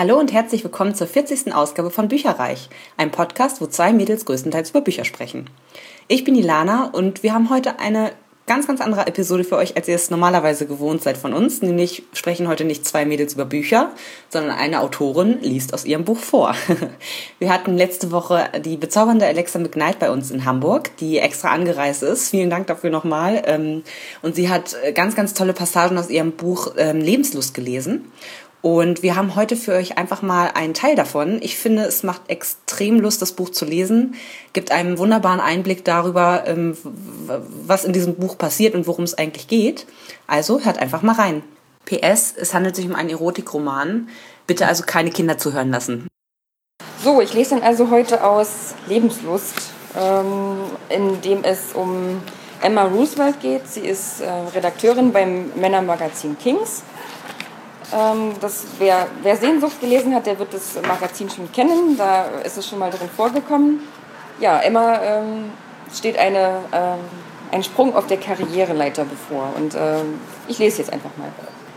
Hallo und herzlich willkommen zur 40. Ausgabe von Bücherreich, einem Podcast, wo zwei Mädels größtenteils über Bücher sprechen. Ich bin Ilana und wir haben heute eine ganz, ganz andere Episode für euch, als ihr es normalerweise gewohnt seid von uns. Nämlich sprechen heute nicht zwei Mädels über Bücher, sondern eine Autorin liest aus ihrem Buch vor. Wir hatten letzte Woche die bezaubernde Alexa McKnight bei uns in Hamburg, die extra angereist ist. Vielen Dank dafür nochmal. Ähm, und sie hat ganz, ganz tolle Passagen aus ihrem Buch ähm, Lebenslust gelesen. Und wir haben heute für euch einfach mal einen Teil davon. Ich finde, es macht extrem Lust, das Buch zu lesen, gibt einen wunderbaren Einblick darüber, ähm, was in diesem Buch passiert und worum es eigentlich geht. Also hört einfach mal rein. PS, es handelt sich um einen Erotikroman. Bitte also keine Kinder zuhören lassen. So, ich lese dann also heute aus Lebenslust, ähm, in dem es um Emma Roosevelt geht. Sie ist äh, Redakteurin beim Männermagazin Kings ähm, das, wer, wer Sehnsucht gelesen hat, der wird das Magazin schon kennen. Da ist es schon mal drin vorgekommen. Ja, Emma ähm, steht eine, ähm, ein Sprung auf der Karriereleiter bevor. Und ähm, ich lese jetzt einfach mal.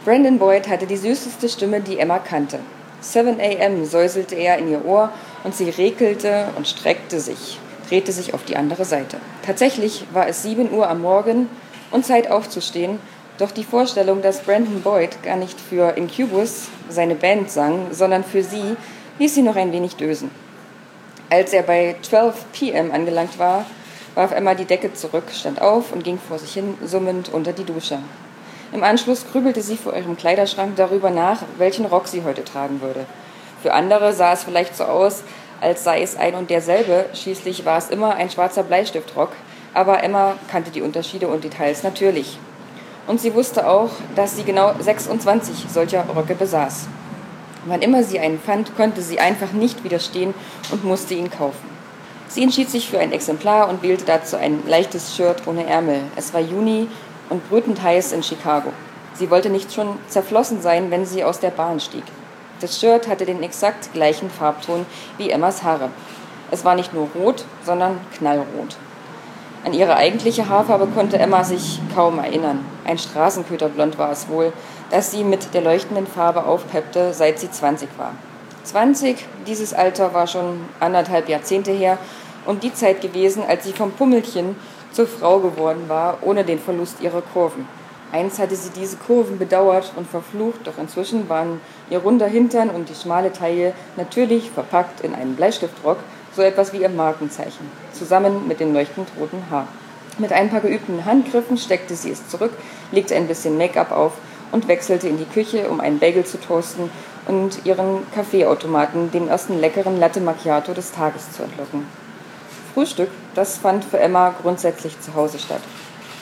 Brandon Boyd hatte die süßeste Stimme, die Emma kannte. 7 a.m. säuselte er in ihr Ohr und sie rekelte und streckte sich, drehte sich auf die andere Seite. Tatsächlich war es 7 Uhr am Morgen und Zeit aufzustehen doch die Vorstellung, dass Brandon Boyd gar nicht für Incubus, seine Band, sang, sondern für sie, ließ sie noch ein wenig dösen. Als er bei 12 p.m. angelangt war, warf Emma die Decke zurück, stand auf und ging vor sich hin summend unter die Dusche. Im Anschluss grübelte sie vor ihrem Kleiderschrank darüber nach, welchen Rock sie heute tragen würde. Für andere sah es vielleicht so aus, als sei es ein und derselbe, schließlich war es immer ein schwarzer Bleistiftrock, aber Emma kannte die Unterschiede und Details natürlich. Und sie wusste auch, dass sie genau 26 solcher Röcke besaß. Wann immer sie einen fand, konnte sie einfach nicht widerstehen und musste ihn kaufen. Sie entschied sich für ein Exemplar und wählte dazu ein leichtes Shirt ohne Ärmel. Es war Juni und brütend heiß in Chicago. Sie wollte nicht schon zerflossen sein, wenn sie aus der Bahn stieg. Das Shirt hatte den exakt gleichen Farbton wie Emmas Haare. Es war nicht nur rot, sondern knallrot. An ihre eigentliche Haarfarbe konnte Emma sich kaum erinnern. Ein Straßenköterblond war es wohl, das sie mit der leuchtenden Farbe aufpeppte, seit sie 20 war. 20, dieses Alter war schon anderthalb Jahrzehnte her und die Zeit gewesen, als sie vom Pummelchen zur Frau geworden war, ohne den Verlust ihrer Kurven. Einst hatte sie diese Kurven bedauert und verflucht, doch inzwischen waren ihr runder Hintern und die schmale Taille natürlich verpackt in einen Bleistiftrock, so etwas wie ihr Markenzeichen, zusammen mit dem leuchtend roten Haar. Mit ein paar geübten Handgriffen steckte sie es zurück, legte ein bisschen Make-up auf und wechselte in die Küche, um einen Bagel zu toasten und ihren Kaffeeautomaten dem ersten leckeren Latte Macchiato des Tages zu entlocken. Frühstück, das fand für Emma grundsätzlich zu Hause statt.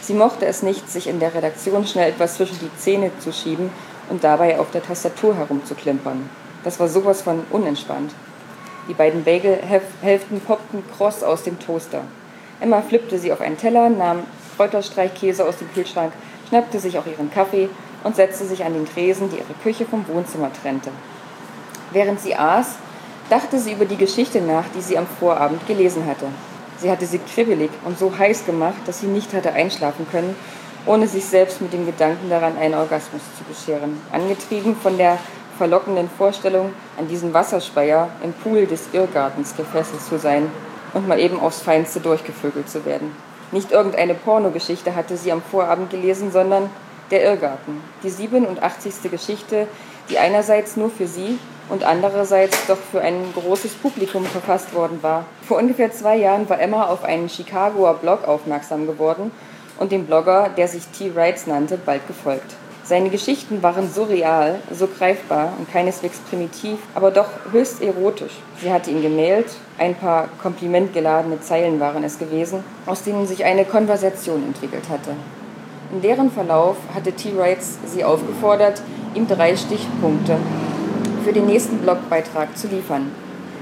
Sie mochte es nicht, sich in der Redaktion schnell etwas zwischen die Zähne zu schieben und dabei auf der Tastatur herumzuklimpern. Das war sowas von unentspannt. Die beiden Bagelhälften poppten kross aus dem Toaster. Emma flippte sie auf einen Teller, nahm Kräuterstreichkäse aus dem Kühlschrank, schnappte sich auch ihren Kaffee und setzte sich an den Tresen, die ihre Küche vom Wohnzimmer trennte. Während sie aß, dachte sie über die Geschichte nach, die sie am Vorabend gelesen hatte. Sie hatte sie kribbelig und so heiß gemacht, dass sie nicht hatte einschlafen können, ohne sich selbst mit dem Gedanken daran, einen Orgasmus zu bescheren. Angetrieben von der verlockenden Vorstellung, an diesen Wasserspeier im Pool des Irrgartens gefesselt zu sein und mal eben aufs Feinste durchgevögelt zu werden. Nicht irgendeine Pornogeschichte hatte sie am Vorabend gelesen, sondern Der Irrgarten, die 87. Geschichte, die einerseits nur für sie und andererseits doch für ein großes Publikum verfasst worden war. Vor ungefähr zwei Jahren war Emma auf einen Chicagoer Blog aufmerksam geworden und dem Blogger, der sich T. Wrights nannte, bald gefolgt. Seine Geschichten waren so real, so greifbar und keineswegs primitiv, aber doch höchst erotisch. Sie hatte ihn gemailt, ein paar komplimentgeladene Zeilen waren es gewesen, aus denen sich eine Konversation entwickelt hatte. In deren Verlauf hatte T. Wrights sie aufgefordert, ihm drei Stichpunkte für den nächsten Blogbeitrag zu liefern.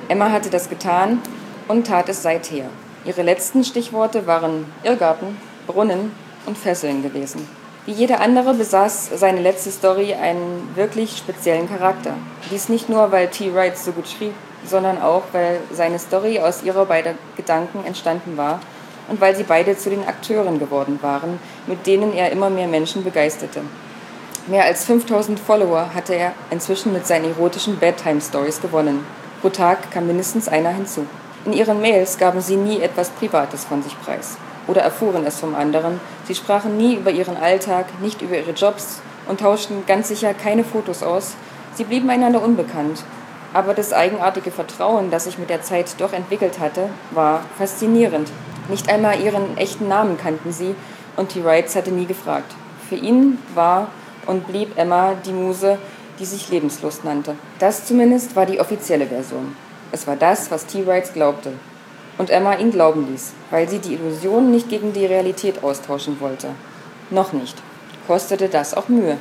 Emma hatte das getan und tat es seither. Ihre letzten Stichworte waren Irrgarten, Brunnen und Fesseln gewesen. Wie jede andere besaß seine letzte Story einen wirklich speziellen Charakter. Dies nicht nur, weil T. Wright so gut schrieb, sondern auch, weil seine Story aus ihrer beiden Gedanken entstanden war und weil sie beide zu den Akteuren geworden waren, mit denen er immer mehr Menschen begeisterte. Mehr als 5000 Follower hatte er inzwischen mit seinen erotischen Bedtime-Stories gewonnen. Pro Tag kam mindestens einer hinzu. In ihren Mails gaben sie nie etwas Privates von sich preis oder erfuhren es vom anderen. Sie sprachen nie über ihren Alltag, nicht über ihre Jobs und tauschten ganz sicher keine Fotos aus. Sie blieben einander unbekannt. Aber das eigenartige Vertrauen, das sich mit der Zeit doch entwickelt hatte, war faszinierend. Nicht einmal ihren echten Namen kannten sie und T. Wrights hatte nie gefragt. Für ihn war und blieb Emma die Muse, die sich Lebenslust nannte. Das zumindest war die offizielle Version. Es war das, was T. Wrights glaubte. Und Emma ihn glauben ließ, weil sie die Illusion nicht gegen die Realität austauschen wollte. Noch nicht. Kostete das auch Mühe.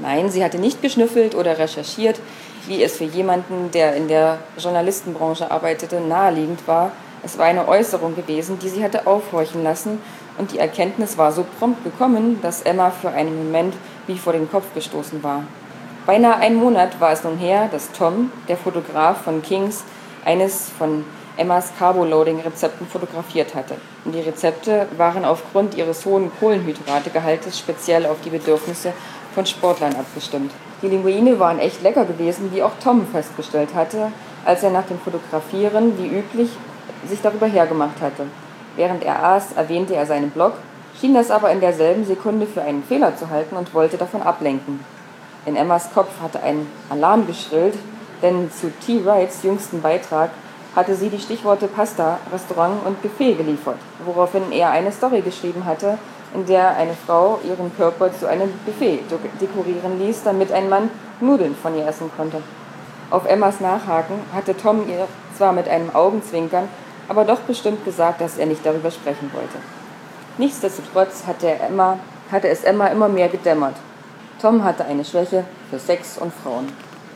Nein, sie hatte nicht geschnüffelt oder recherchiert, wie es für jemanden, der in der Journalistenbranche arbeitete, naheliegend war. Es war eine Äußerung gewesen, die sie hatte aufhorchen lassen, und die Erkenntnis war so prompt gekommen, dass Emma für einen Moment wie vor den Kopf gestoßen war. Beinahe einen Monat war es nun her, dass Tom, der Fotograf von Kings, eines von Emmas Carboloading-Rezepten fotografiert hatte. Und die Rezepte waren aufgrund ihres hohen Kohlenhydrategehaltes speziell auf die Bedürfnisse von Sportlern abgestimmt. Die Linguine waren echt lecker gewesen, wie auch Tom festgestellt hatte, als er nach dem Fotografieren, wie üblich, sich darüber hergemacht hatte. Während er aß, erwähnte er seinen Blog, schien das aber in derselben Sekunde für einen Fehler zu halten und wollte davon ablenken. In Emmas Kopf hatte ein Alarm geschrillt, denn zu T. Wrights jüngsten Beitrag hatte sie die Stichworte Pasta, Restaurant und Buffet geliefert, woraufhin er eine Story geschrieben hatte, in der eine Frau ihren Körper zu einem Buffet dekorieren ließ, damit ein Mann Nudeln von ihr essen konnte. Auf Emmas Nachhaken hatte Tom ihr zwar mit einem Augenzwinkern, aber doch bestimmt gesagt, dass er nicht darüber sprechen wollte. Nichtsdestotrotz hatte, Emma, hatte es Emma immer mehr gedämmert. Tom hatte eine Schwäche für Sex und Frauen.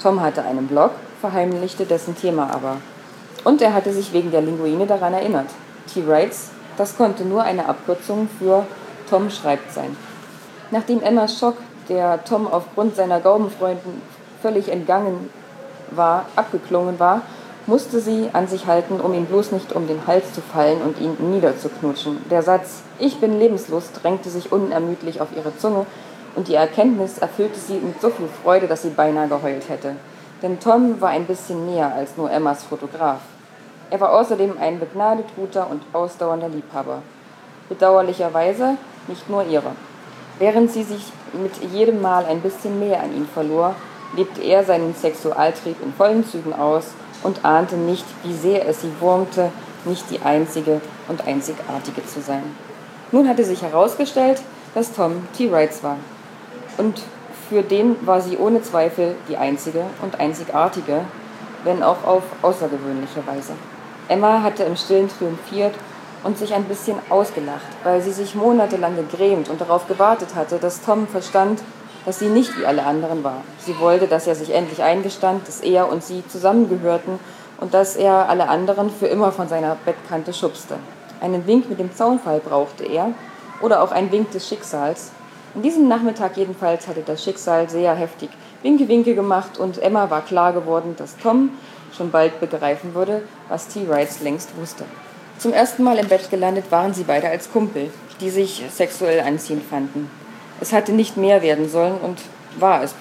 Tom hatte einen Blog, verheimlichte dessen Thema aber. Und er hatte sich wegen der Linguine daran erinnert. T. Wrights, das konnte nur eine Abkürzung für Tom schreibt sein. Nachdem Emmas Schock, der Tom aufgrund seiner Gaubenfreunden völlig entgangen war, abgeklungen war, musste sie an sich halten, um ihm bloß nicht um den Hals zu fallen und ihn niederzuknutschen. Der Satz Ich bin lebenslos drängte sich unermüdlich auf ihre Zunge und die Erkenntnis erfüllte sie mit so viel Freude, dass sie beinahe geheult hätte. Denn Tom war ein bisschen näher als nur Emmas Fotograf. Er war außerdem ein begnadet guter und ausdauernder Liebhaber. Bedauerlicherweise nicht nur ihre. Während sie sich mit jedem Mal ein bisschen mehr an ihn verlor, lebte er seinen Sexualtrieb in vollen Zügen aus und ahnte nicht, wie sehr es sie wurmte, nicht die einzige und einzigartige zu sein. Nun hatte sich herausgestellt, dass Tom T. Wrights war. Und für den war sie ohne Zweifel die einzige und einzigartige, wenn auch auf außergewöhnliche Weise. Emma hatte im Stillen triumphiert und sich ein bisschen ausgelacht, weil sie sich monatelang gegrämt und darauf gewartet hatte, dass Tom verstand, dass sie nicht wie alle anderen war. Sie wollte, dass er sich endlich eingestand, dass er und sie zusammengehörten und dass er alle anderen für immer von seiner Bettkante schubste. Einen Wink mit dem Zaunfall brauchte er oder auch ein Wink des Schicksals. An diesem Nachmittag jedenfalls hatte das Schicksal sehr heftig Winke-Winke gemacht und Emma war klar geworden, dass Tom schon bald begreifen würde, was T. Wrights längst wusste. Zum ersten Mal im Bett gelandet waren sie beide als Kumpel, die sich sexuell anziehend fanden. Es hatte nicht mehr werden sollen und war es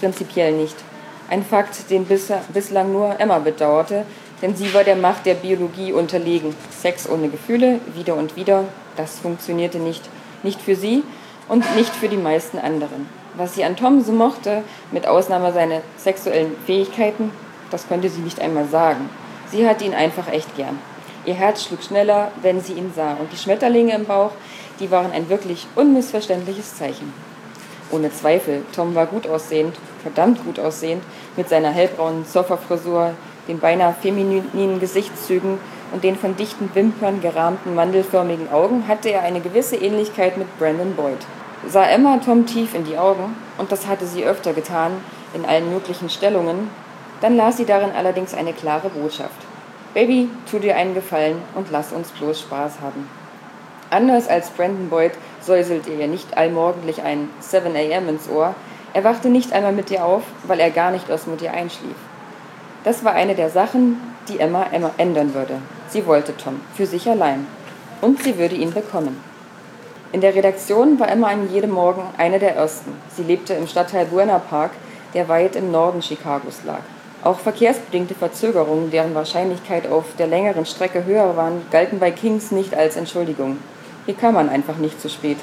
prinzipiell nicht. Ein Fakt, den bislang nur Emma bedauerte, denn sie war der Macht der Biologie unterlegen. Sex ohne Gefühle, wieder und wieder, das funktionierte nicht. Nicht für sie und nicht für die meisten anderen. Was sie an Tom so mochte, mit Ausnahme seiner sexuellen Fähigkeiten, das konnte sie nicht einmal sagen. Sie hatte ihn einfach echt gern. Ihr Herz schlug schneller, wenn sie ihn sah, und die Schmetterlinge im Bauch, die waren ein wirklich unmissverständliches Zeichen. Ohne Zweifel, Tom war gut aussehend, verdammt gut aussehend, mit seiner hellbraunen Surferfrisur, den beinahe femininen Gesichtszügen und den von dichten Wimpern gerahmten mandelförmigen Augen hatte er eine gewisse Ähnlichkeit mit Brandon Boyd. Sah Emma Tom tief in die Augen, und das hatte sie öfter getan, in allen möglichen Stellungen, dann las sie darin allerdings eine klare Botschaft. Baby, tu dir einen Gefallen und lass uns bloß Spaß haben. Anders als Brandon Boyd säuselte ihr nicht allmorgendlich ein 7 a.m. ins Ohr, er wachte nicht einmal mit ihr auf, weil er gar nicht aus mit ihr einschlief. Das war eine der Sachen, die Emma, ändern würde. Sie wollte Tom, für sich allein. Und sie würde ihn bekommen. In der Redaktion war Emma an jedem Morgen eine der ersten. Sie lebte im Stadtteil Buena Park, der weit im Norden Chicagos lag. Auch verkehrsbedingte Verzögerungen, deren Wahrscheinlichkeit auf der längeren Strecke höher waren, galten bei Kings nicht als Entschuldigung. Hier kam man einfach nicht zu spät.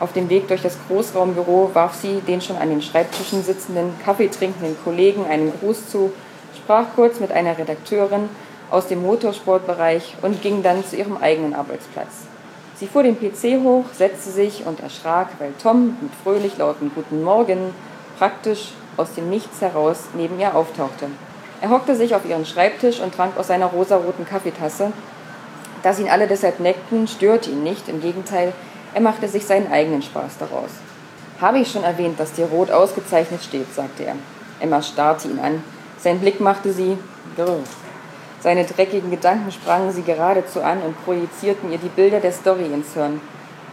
Auf dem Weg durch das Großraumbüro warf sie den schon an den Schreibtischen sitzenden, kaffeetrinkenden Kollegen einen Gruß zu, sprach kurz mit einer Redakteurin aus dem Motorsportbereich und ging dann zu ihrem eigenen Arbeitsplatz. Sie fuhr den PC hoch, setzte sich und erschrak, weil Tom mit fröhlich lauten Guten Morgen praktisch aus dem Nichts heraus neben ihr auftauchte. Er hockte sich auf ihren Schreibtisch und trank aus seiner rosaroten Kaffeetasse. Dass ihn alle deshalb neckten, störte ihn nicht, im Gegenteil, er machte sich seinen eigenen Spaß daraus. Habe ich schon erwähnt, dass dir rot ausgezeichnet steht, sagte er. Emma starrte ihn an. Sein Blick machte sie grrr. Seine dreckigen Gedanken sprangen sie geradezu an und projizierten ihr die Bilder der Story ins Hirn.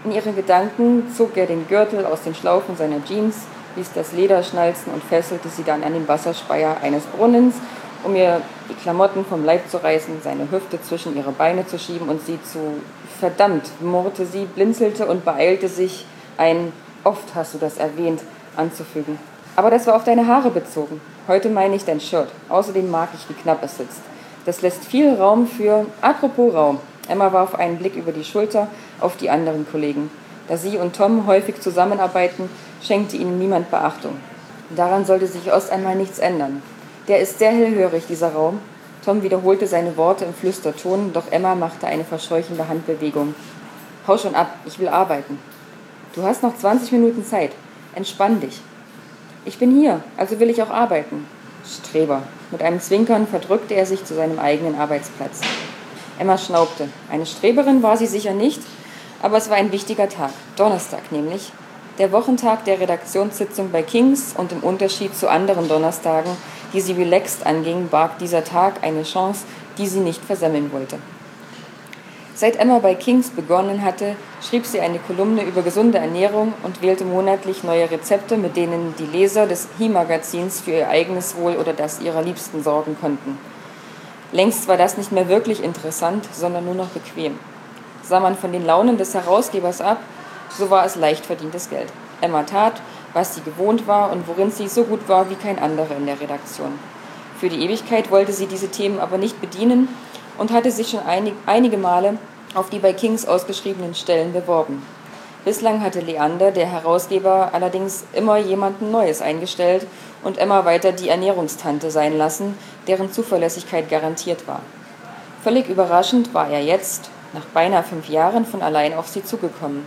In ihren Gedanken zog er den Gürtel aus den Schlaufen seiner Jeans, ließ das Leder schnalzen und fesselte sie dann an den Wasserspeier eines Brunnens, um ihr die Klamotten vom Leib zu reißen, seine Hüfte zwischen ihre Beine zu schieben und sie zu verdammt, murrte sie, blinzelte und beeilte sich, ein oft hast du das erwähnt, anzufügen. Aber das war auf deine Haare bezogen. Heute meine ich dein Shirt. Außerdem mag ich, wie knapp es sitzt. Das lässt viel Raum für. Apropos Raum. Emma warf einen Blick über die Schulter auf die anderen Kollegen. Da sie und Tom häufig zusammenarbeiten, schenkte ihnen niemand Beachtung. Daran sollte sich erst einmal nichts ändern. Der ist sehr hellhörig, dieser Raum. Tom wiederholte seine Worte im Flüsterton, doch Emma machte eine verscheuchende Handbewegung. Hau schon ab, ich will arbeiten. Du hast noch 20 Minuten Zeit. Entspann dich. Ich bin hier, also will ich auch arbeiten. Streber. Mit einem Zwinkern verdrückte er sich zu seinem eigenen Arbeitsplatz. Emma schnaubte. Eine Streberin war sie sicher nicht, aber es war ein wichtiger Tag, Donnerstag nämlich, der Wochentag der Redaktionssitzung bei Kings und im Unterschied zu anderen Donnerstagen, die sie relaxed anging, barg dieser Tag eine Chance, die sie nicht versemmeln wollte. Seit Emma bei Kings begonnen hatte, schrieb sie eine Kolumne über gesunde Ernährung und wählte monatlich neue Rezepte, mit denen die Leser des He-Magazins für ihr eigenes Wohl oder das ihrer Liebsten sorgen konnten. Längst war das nicht mehr wirklich interessant, sondern nur noch bequem. Sah man von den Launen des Herausgebers ab, so war es leicht verdientes Geld. Emma tat, was sie gewohnt war und worin sie so gut war wie kein anderer in der Redaktion. Für die Ewigkeit wollte sie diese Themen aber nicht bedienen und hatte sich schon einig, einige Male auf die bei Kings ausgeschriebenen Stellen beworben. Bislang hatte Leander, der Herausgeber, allerdings immer jemanden Neues eingestellt und Emma weiter die Ernährungstante sein lassen, deren Zuverlässigkeit garantiert war. Völlig überraschend war er jetzt, nach beinahe fünf Jahren, von allein auf sie zugekommen.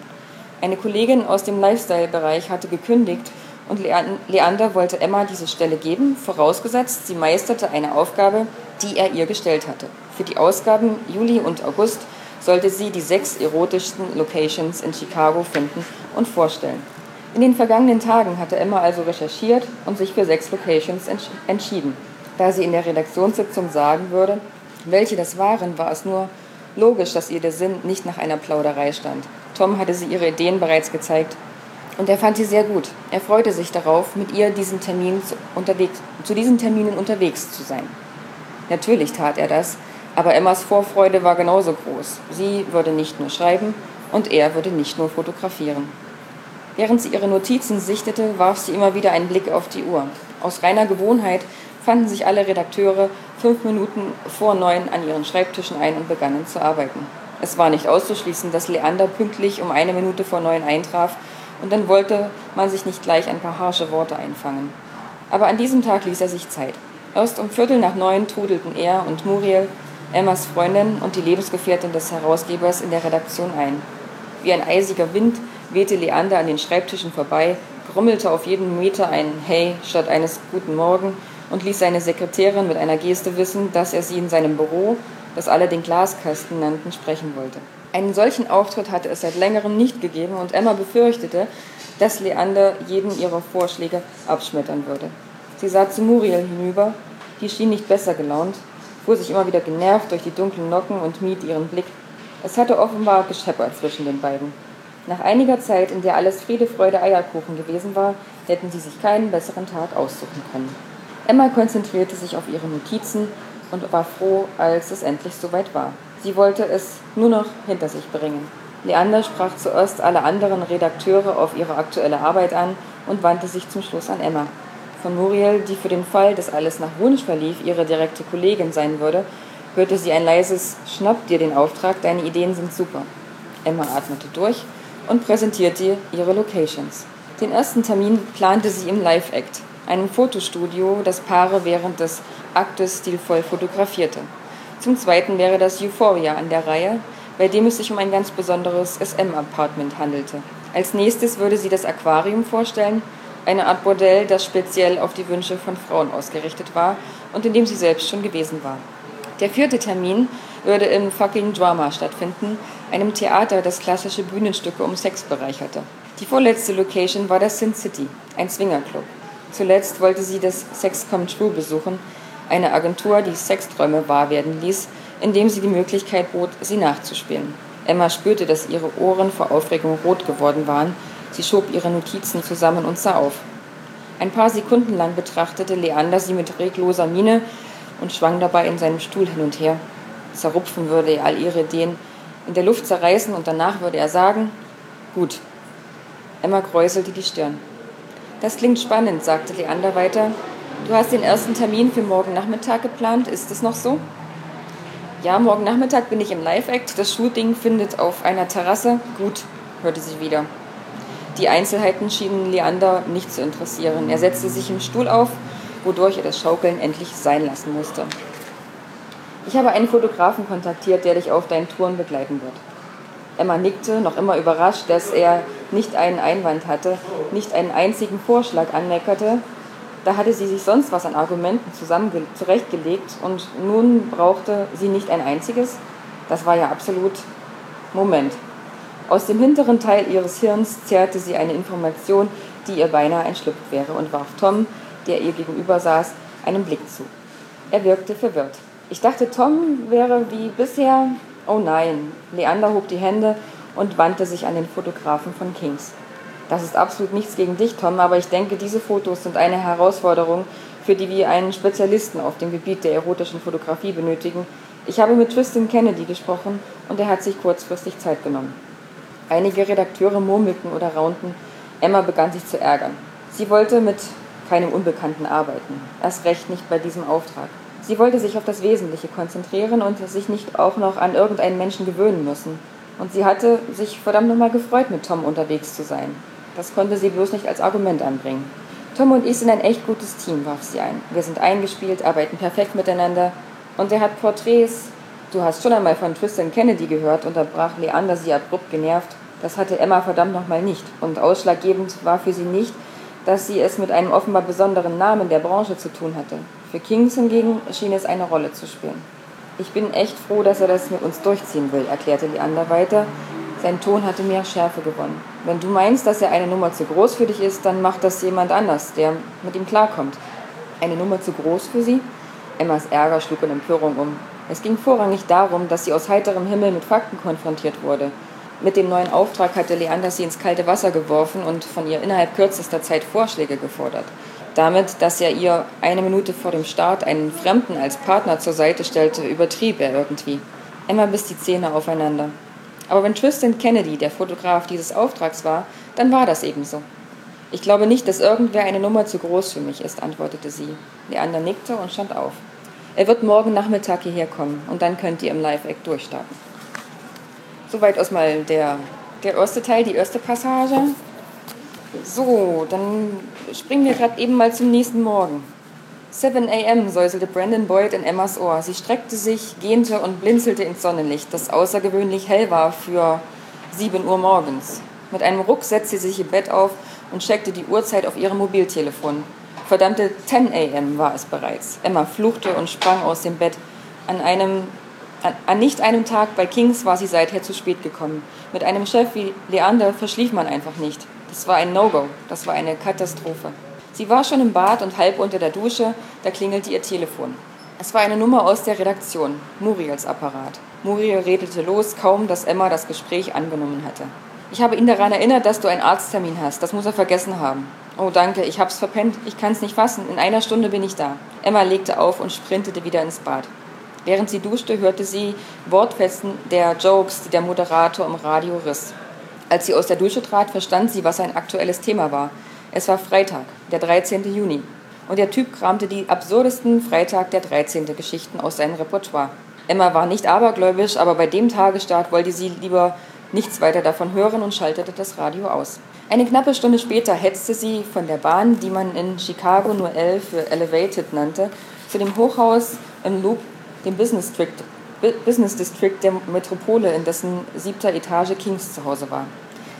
Eine Kollegin aus dem Lifestyle-Bereich hatte gekündigt und Leander wollte Emma diese Stelle geben, vorausgesetzt, sie meisterte eine Aufgabe, die er ihr gestellt hatte. Für die Ausgaben Juli und August sollte sie die sechs erotischsten Locations in Chicago finden und vorstellen. In den vergangenen Tagen hatte Emma also recherchiert und sich für sechs Locations entschieden. Da sie in der Redaktionssitzung sagen würde, welche das waren, war es nur logisch, dass ihr der Sinn nicht nach einer Plauderei stand. Tom hatte sie ihre Ideen bereits gezeigt und er fand sie sehr gut. Er freute sich darauf, mit ihr diesen Termin zu, zu diesen Terminen unterwegs zu sein. Natürlich tat er das, aber Emmas Vorfreude war genauso groß. Sie würde nicht nur schreiben und er würde nicht nur fotografieren. Während sie ihre Notizen sichtete, warf sie immer wieder einen Blick auf die Uhr. Aus reiner Gewohnheit fanden sich alle Redakteure fünf Minuten vor neun an ihren Schreibtischen ein und begannen zu arbeiten. Es war nicht auszuschließen, dass Leander pünktlich um eine Minute vor neun eintraf und dann wollte man sich nicht gleich ein paar harsche Worte einfangen. Aber an diesem Tag ließ er sich Zeit. Erst um Viertel nach neun trudelten er und Muriel Emmas Freundin und die Lebensgefährtin des Herausgebers in der Redaktion ein. Wie ein eisiger Wind wehte Leander an den Schreibtischen vorbei, grummelte auf jeden Meter ein Hey statt eines Guten Morgen und ließ seine Sekretärin mit einer Geste wissen, dass er sie in seinem Büro, das alle den Glaskasten nannten, sprechen wollte. Einen solchen Auftritt hatte es seit längerem nicht gegeben und Emma befürchtete, dass Leander jeden ihrer Vorschläge abschmettern würde. Sie sah zu Muriel hinüber, die schien nicht besser gelaunt, fuhr sich immer wieder genervt durch die dunklen Locken und mied ihren Blick. Es hatte offenbar gescheppert zwischen den beiden. Nach einiger Zeit, in der alles Friede, Freude, Eierkuchen gewesen war, hätten sie sich keinen besseren Tag aussuchen können. Emma konzentrierte sich auf ihre Notizen und war froh, als es endlich soweit war. Sie wollte es nur noch hinter sich bringen. Leander sprach zuerst alle anderen Redakteure auf ihre aktuelle Arbeit an und wandte sich zum Schluss an Emma. Von Muriel, die für den Fall, dass alles nach Wunsch verlief, ihre direkte Kollegin sein würde, hörte sie ein leises Schnapp dir den Auftrag, deine Ideen sind super. Emma atmete durch und präsentierte ihre Locations. Den ersten Termin plante sie im Live-Act, einem Fotostudio, das Paare während des Aktes stilvoll fotografierte. Zum zweiten wäre das Euphoria an der Reihe, bei dem es sich um ein ganz besonderes SM-Apartment handelte. Als nächstes würde sie das Aquarium vorstellen, eine Art Bordell, das speziell auf die Wünsche von Frauen ausgerichtet war und in dem sie selbst schon gewesen war. Der vierte Termin würde im Fucking Drama stattfinden, einem Theater, das klassische Bühnenstücke um Sex bereicherte. Die vorletzte Location war das Sin City, ein Swingerclub. Zuletzt wollte sie das Sex Come True besuchen, eine Agentur, die Sexträume wahr werden ließ, indem sie die Möglichkeit bot, sie nachzuspielen. Emma spürte, dass ihre Ohren vor Aufregung rot geworden waren. Sie schob ihre Notizen zusammen und sah auf. Ein paar Sekunden lang betrachtete Leander sie mit regloser Miene und schwang dabei in seinem Stuhl hin und her. Zerrupfen würde er all ihre Ideen, in der Luft zerreißen und danach würde er sagen, gut. Emma kräuselte die Stirn. Das klingt spannend, sagte Leander weiter. Du hast den ersten Termin für morgen Nachmittag geplant, ist es noch so? Ja, morgen Nachmittag bin ich im Live-Act. Das Shooting findet auf einer Terrasse. Gut, hörte sie wieder. Die Einzelheiten schienen Leander nicht zu interessieren. Er setzte sich im Stuhl auf, wodurch er das Schaukeln endlich sein lassen musste. Ich habe einen Fotografen kontaktiert, der dich auf deinen Touren begleiten wird. Emma nickte, noch immer überrascht, dass er nicht einen Einwand hatte, nicht einen einzigen Vorschlag anmeckerte, da hatte sie sich sonst was an Argumenten zurechtgelegt und nun brauchte sie nicht ein einziges. Das war ja absolut Moment. Aus dem hinteren Teil ihres Hirns zerrte sie eine Information, die ihr beinahe entschlüpft wäre und warf Tom, der ihr gegenüber saß, einen Blick zu. Er wirkte verwirrt. Ich dachte, Tom wäre wie bisher. Oh nein. Leander hob die Hände und wandte sich an den Fotografen von Kings. Das ist absolut nichts gegen dich, Tom, aber ich denke, diese Fotos sind eine Herausforderung, für die wir einen Spezialisten auf dem Gebiet der erotischen Fotografie benötigen. Ich habe mit Tristan Kennedy gesprochen und er hat sich kurzfristig Zeit genommen. Einige Redakteure murmelten oder raunten. Emma begann sich zu ärgern. Sie wollte mit keinem Unbekannten arbeiten, erst recht nicht bei diesem Auftrag. Sie wollte sich auf das Wesentliche konzentrieren und sich nicht auch noch an irgendeinen Menschen gewöhnen müssen. Und sie hatte sich verdammt nochmal gefreut, mit Tom unterwegs zu sein. Das konnte sie bloß nicht als Argument anbringen. Tom und ich sind ein echt gutes Team, warf sie ein. Wir sind eingespielt, arbeiten perfekt miteinander. Und er hat Porträts. Du hast schon einmal von Tristan Kennedy gehört, unterbrach Leander sie abrupt genervt. Das hatte Emma verdammt nochmal nicht. Und ausschlaggebend war für sie nicht, dass sie es mit einem offenbar besonderen Namen der Branche zu tun hatte. Für Kings hingegen schien es eine Rolle zu spielen. Ich bin echt froh, dass er das mit uns durchziehen will, erklärte Leander weiter. Sein Ton hatte mehr Schärfe gewonnen. Wenn du meinst, dass er eine Nummer zu groß für dich ist, dann macht das jemand anders, der mit ihm klarkommt. Eine Nummer zu groß für sie? Emmas Ärger schlug in Empörung um. Es ging vorrangig darum, dass sie aus heiterem Himmel mit Fakten konfrontiert wurde. Mit dem neuen Auftrag hatte Leander sie ins kalte Wasser geworfen und von ihr innerhalb kürzester Zeit Vorschläge gefordert. Damit, dass er ihr eine Minute vor dem Start einen Fremden als Partner zur Seite stellte, übertrieb er irgendwie. Emma biss die Zähne aufeinander. Aber wenn Tristan Kennedy der Fotograf dieses Auftrags war, dann war das ebenso. Ich glaube nicht, dass irgendwer eine Nummer zu groß für mich ist, antwortete sie. Leander nickte und stand auf. Er wird morgen Nachmittag hierher kommen und dann könnt ihr im Live-Act durchstarten. Soweit erstmal der, der erste Teil, die erste Passage. So, dann springen wir gerade eben mal zum nächsten Morgen. 7 a.m. säuselte Brandon Boyd in Emmas Ohr. Sie streckte sich, gähnte und blinzelte ins Sonnenlicht, das außergewöhnlich hell war für 7 Uhr morgens. Mit einem Ruck setzte sie sich im Bett auf und checkte die Uhrzeit auf ihrem Mobiltelefon. Verdammte 10 a.m. war es bereits. Emma fluchte und sprang aus dem Bett. An einem an, an nicht einem Tag bei Kings war sie seither zu spät gekommen. Mit einem Chef wie Leander verschlief man einfach nicht. Das war ein No-Go. Das war eine Katastrophe. Sie war schon im Bad und halb unter der Dusche, da klingelte ihr Telefon. Es war eine Nummer aus der Redaktion, Muriels Apparat. Muriel redete los, kaum dass Emma das Gespräch angenommen hatte. Ich habe ihn daran erinnert, dass du einen Arzttermin hast. Das muss er vergessen haben. Oh, danke, ich hab's verpennt. Ich kann's nicht fassen. In einer Stunde bin ich da. Emma legte auf und sprintete wieder ins Bad. Während sie duschte, hörte sie Wortfetzen der Jokes, die der Moderator im Radio riss. Als sie aus der Dusche trat, verstand sie, was ein aktuelles Thema war. Es war Freitag, der 13. Juni. Und der Typ kramte die absurdesten Freitag der 13. Geschichten aus seinem Repertoire. Emma war nicht abergläubisch, aber bei dem Tagestart wollte sie lieber nichts weiter davon hören und schaltete das Radio aus. Eine knappe Stunde später hetzte sie von der Bahn, die man in Chicago nur L für Elevated nannte, zu dem Hochhaus im Loop, dem Business District, Business District der Metropole, in dessen siebter Etage Kings zu Hause war.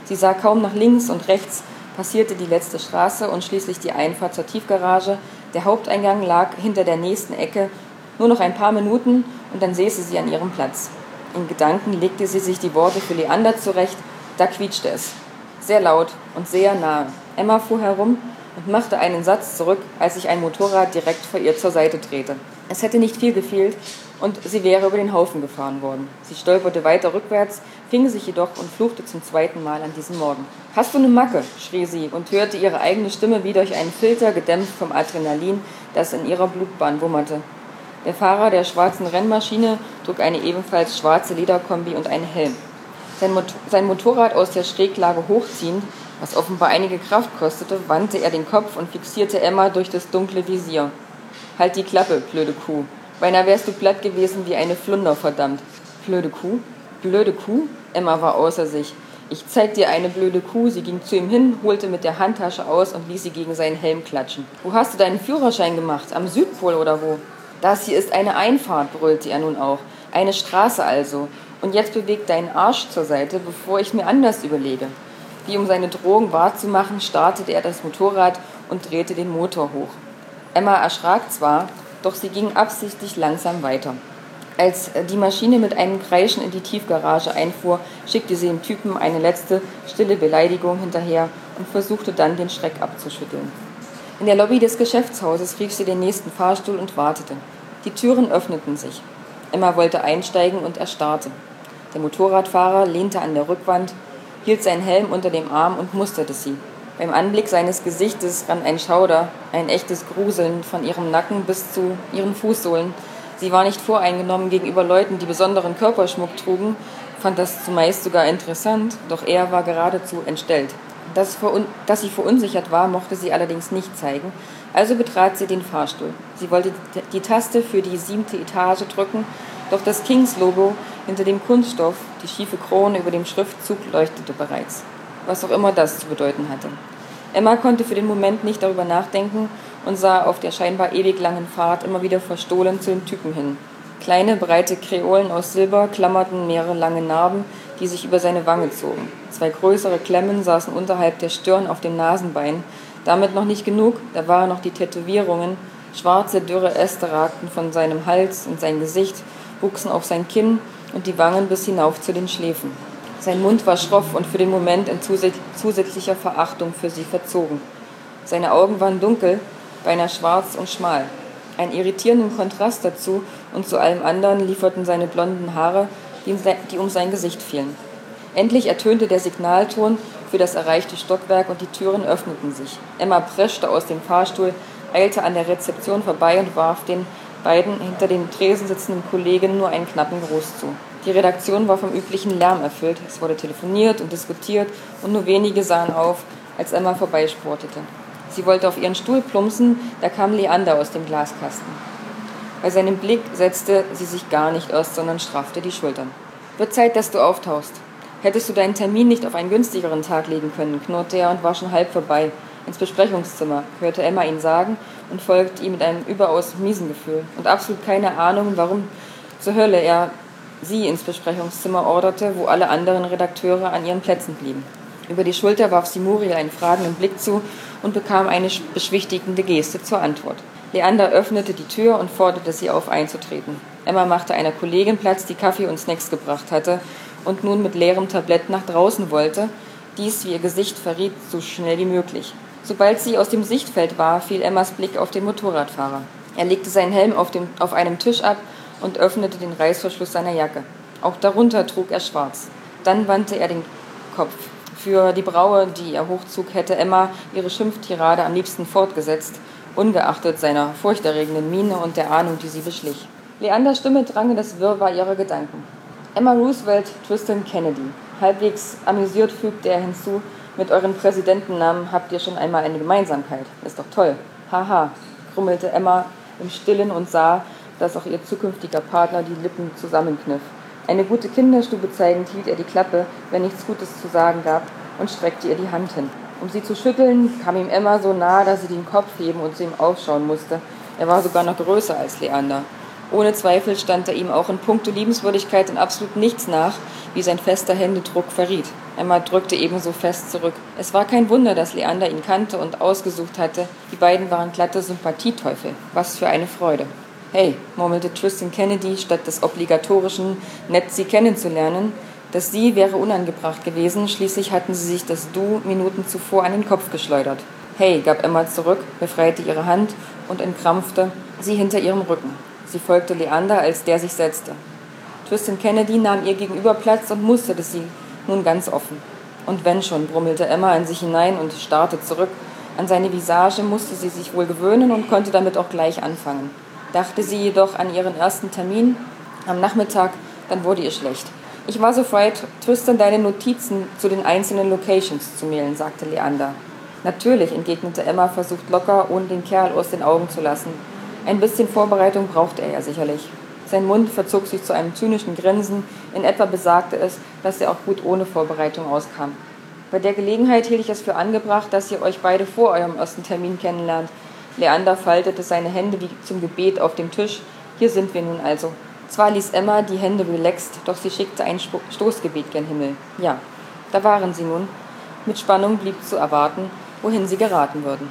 Sie sah kaum nach links und rechts, passierte die letzte Straße und schließlich die Einfahrt zur Tiefgarage. Der Haupteingang lag hinter der nächsten Ecke. Nur noch ein paar Minuten und dann säße sie an ihrem Platz. In Gedanken legte sie sich die Worte für Leander zurecht, da quietschte es. Sehr laut und sehr nahe. Emma fuhr herum und machte einen Satz zurück, als sich ein Motorrad direkt vor ihr zur Seite drehte. Es hätte nicht viel gefehlt und sie wäre über den Haufen gefahren worden. Sie stolperte weiter rückwärts, fing sich jedoch und fluchte zum zweiten Mal an diesem Morgen. Hast du eine Macke? schrie sie und hörte ihre eigene Stimme wie durch einen Filter gedämpft vom Adrenalin, das in ihrer Blutbahn wummerte. Der Fahrer der schwarzen Rennmaschine trug eine ebenfalls schwarze Lederkombi und einen Helm. Sein, Mot sein Motorrad aus der Schräglage hochziehend, was offenbar einige Kraft kostete, wandte er den Kopf und fixierte Emma durch das dunkle Visier. Halt die Klappe, blöde Kuh. Beinahe wärst du platt gewesen wie eine Flunder, verdammt. Blöde Kuh? Blöde Kuh? Emma war außer sich. Ich zeig dir eine blöde Kuh. Sie ging zu ihm hin, holte mit der Handtasche aus und ließ sie gegen seinen Helm klatschen. Wo hast du deinen Führerschein gemacht? Am Südpol oder wo? Das hier ist eine Einfahrt, brüllte er nun auch. Eine Straße also. Und jetzt bewegt deinen Arsch zur Seite, bevor ich mir anders überlege. Wie um seine Drohung wahrzumachen, startete er das Motorrad und drehte den Motor hoch. Emma erschrak zwar, doch sie ging absichtlich langsam weiter. Als die Maschine mit einem Kreischen in die Tiefgarage einfuhr, schickte sie dem Typen eine letzte stille Beleidigung hinterher und versuchte dann den Schreck abzuschütteln. In der Lobby des Geschäftshauses rief sie den nächsten Fahrstuhl und wartete. Die Türen öffneten sich. Emma wollte einsteigen und erstarrte. Der Motorradfahrer lehnte an der Rückwand, hielt seinen Helm unter dem Arm und musterte sie. Beim Anblick seines Gesichtes rann ein Schauder, ein echtes Gruseln von ihrem Nacken bis zu ihren Fußsohlen. Sie war nicht voreingenommen gegenüber Leuten, die besonderen Körperschmuck trugen, fand das zumeist sogar interessant, doch er war geradezu entstellt. Dass, dass sie verunsichert war, mochte sie allerdings nicht zeigen, also betrat sie den Fahrstuhl. Sie wollte die Taste für die siebte Etage drücken, doch das Kings-Logo hinter dem Kunststoff, die schiefe Krone über dem Schriftzug, leuchtete bereits. Was auch immer das zu bedeuten hatte. Emma konnte für den Moment nicht darüber nachdenken und sah auf der scheinbar ewig langen Fahrt immer wieder verstohlen zu dem Typen hin. Kleine, breite Kreolen aus Silber klammerten mehrere lange Narben, die sich über seine Wange zogen. Zwei größere Klemmen saßen unterhalb der Stirn auf dem Nasenbein, damit noch nicht genug, da waren noch die Tätowierungen. Schwarze, dürre Äste ragten von seinem Hals und sein Gesicht wuchsen auf sein Kinn und die Wangen bis hinauf zu den Schläfen. Sein Mund war schroff und für den Moment in zusätzlicher Verachtung für sie verzogen. Seine Augen waren dunkel, beinahe schwarz und schmal. Einen irritierenden Kontrast dazu und zu allem anderen lieferten seine blonden Haare, die um sein Gesicht fielen. Endlich ertönte der Signalton für das erreichte Stockwerk und die Türen öffneten sich. Emma preschte aus dem Fahrstuhl, eilte an der Rezeption vorbei und warf den beiden hinter den Tresen sitzenden Kollegen nur einen knappen Gruß zu. Die Redaktion war vom üblichen Lärm erfüllt. Es wurde telefoniert und diskutiert und nur wenige sahen auf, als Emma vorbeisportete. Sie wollte auf ihren Stuhl plumpsen, da kam Leander aus dem Glaskasten. Bei seinem Blick setzte sie sich gar nicht aus, sondern straffte die Schultern. Wird Zeit, dass du auftauchst. Hättest du deinen Termin nicht auf einen günstigeren Tag legen können, knurrte er und war schon halb vorbei. Ins Besprechungszimmer, hörte Emma ihn sagen und folgte ihm mit einem überaus miesen Gefühl und absolut keine Ahnung, warum zur Hölle er sie ins Besprechungszimmer orderte, wo alle anderen Redakteure an ihren Plätzen blieben. Über die Schulter warf sie Muriel einen fragenden Blick zu und bekam eine beschwichtigende Geste zur Antwort. Leander öffnete die Tür und forderte sie auf, einzutreten. Emma machte einer Kollegin Platz, die Kaffee und Snacks gebracht hatte, und nun mit leerem Tablett nach draußen wollte, dies, wie ihr Gesicht verriet, so schnell wie möglich. Sobald sie aus dem Sichtfeld war, fiel Emmas Blick auf den Motorradfahrer. Er legte seinen Helm auf, dem, auf einem Tisch ab und öffnete den Reißverschluss seiner Jacke. Auch darunter trug er schwarz. Dann wandte er den Kopf. Für die Braue, die er hochzog, hätte Emma ihre Schimpftirade am liebsten fortgesetzt, ungeachtet seiner furchterregenden Miene und der Ahnung, die sie beschlich. Leanders Stimme drang in das Wirrwarr ihrer Gedanken. Emma Roosevelt, Tristan Kennedy. Halbwegs amüsiert fügte er hinzu, mit euren Präsidentennamen habt ihr schon einmal eine Gemeinsamkeit. Ist doch toll. Haha, grummelte Emma im Stillen und sah, dass auch ihr zukünftiger Partner die Lippen zusammenkniff. Eine gute Kinderstube zeigend hielt er die Klappe, wenn nichts Gutes zu sagen gab, und streckte ihr die Hand hin. Um sie zu schütteln, kam ihm Emma so nahe, dass sie den Kopf heben und zu ihm aufschauen musste. Er war sogar noch größer als Leander. Ohne Zweifel stand er ihm auch in puncto Liebenswürdigkeit in absolut nichts nach, wie sein fester Händedruck verriet. Emma drückte ebenso fest zurück. Es war kein Wunder, dass Leander ihn kannte und ausgesucht hatte. Die beiden waren glatte Sympathieteufel. Was für eine Freude. Hey, murmelte Tristan Kennedy, statt des obligatorischen, nett sie kennenzulernen. Das Sie wäre unangebracht gewesen, schließlich hatten sie sich das Du Minuten zuvor an den Kopf geschleudert. Hey, gab Emma zurück, befreite ihre Hand und entkrampfte sie hinter ihrem Rücken. Sie folgte Leander, als der sich setzte. Tristan Kennedy nahm ihr gegenüber Platz und musterte sie nun ganz offen. Und wenn schon, brummelte Emma in sich hinein und starrte zurück. An seine Visage musste sie sich wohl gewöhnen und konnte damit auch gleich anfangen. Dachte sie jedoch an ihren ersten Termin am Nachmittag, dann wurde ihr schlecht. Ich war so weit, Tristan deine Notizen zu den einzelnen Locations zu mailen, sagte Leander. Natürlich, entgegnete Emma, versucht locker, ohne den Kerl aus den Augen zu lassen. Ein bisschen Vorbereitung brauchte er ja sicherlich. Sein Mund verzog sich zu einem zynischen Grinsen, in etwa besagte es, dass er auch gut ohne Vorbereitung auskam. Bei der Gelegenheit hielt ich es für angebracht, dass ihr euch beide vor eurem ersten Termin kennenlernt. Leander faltete seine Hände wie zum Gebet auf dem Tisch. Hier sind wir nun also. Zwar ließ Emma die Hände relaxed, doch sie schickte ein Stoßgebet gen Himmel. Ja, da waren sie nun. Mit Spannung blieb zu erwarten, wohin sie geraten würden.